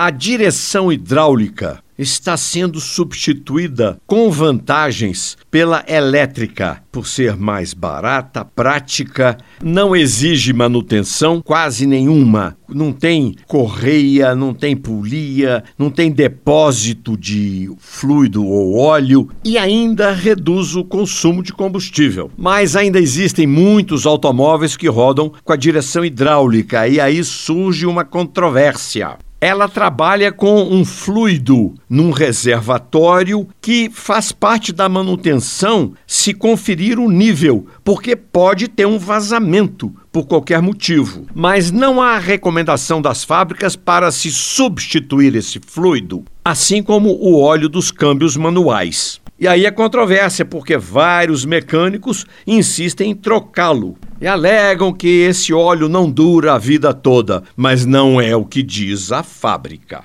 A direção hidráulica está sendo substituída com vantagens pela elétrica, por ser mais barata, prática, não exige manutenção quase nenhuma, não tem correia, não tem polia, não tem depósito de fluido ou óleo e ainda reduz o consumo de combustível. Mas ainda existem muitos automóveis que rodam com a direção hidráulica e aí surge uma controvérsia ela trabalha com um fluido num reservatório que faz parte da manutenção se conferir o nível, porque pode ter um vazamento por qualquer motivo. Mas não há recomendação das fábricas para se substituir esse fluido, assim como o óleo dos câmbios manuais. E aí é controvérsia, porque vários mecânicos insistem em trocá-lo e alegam que esse óleo não dura a vida toda, mas não é o que diz a fábrica.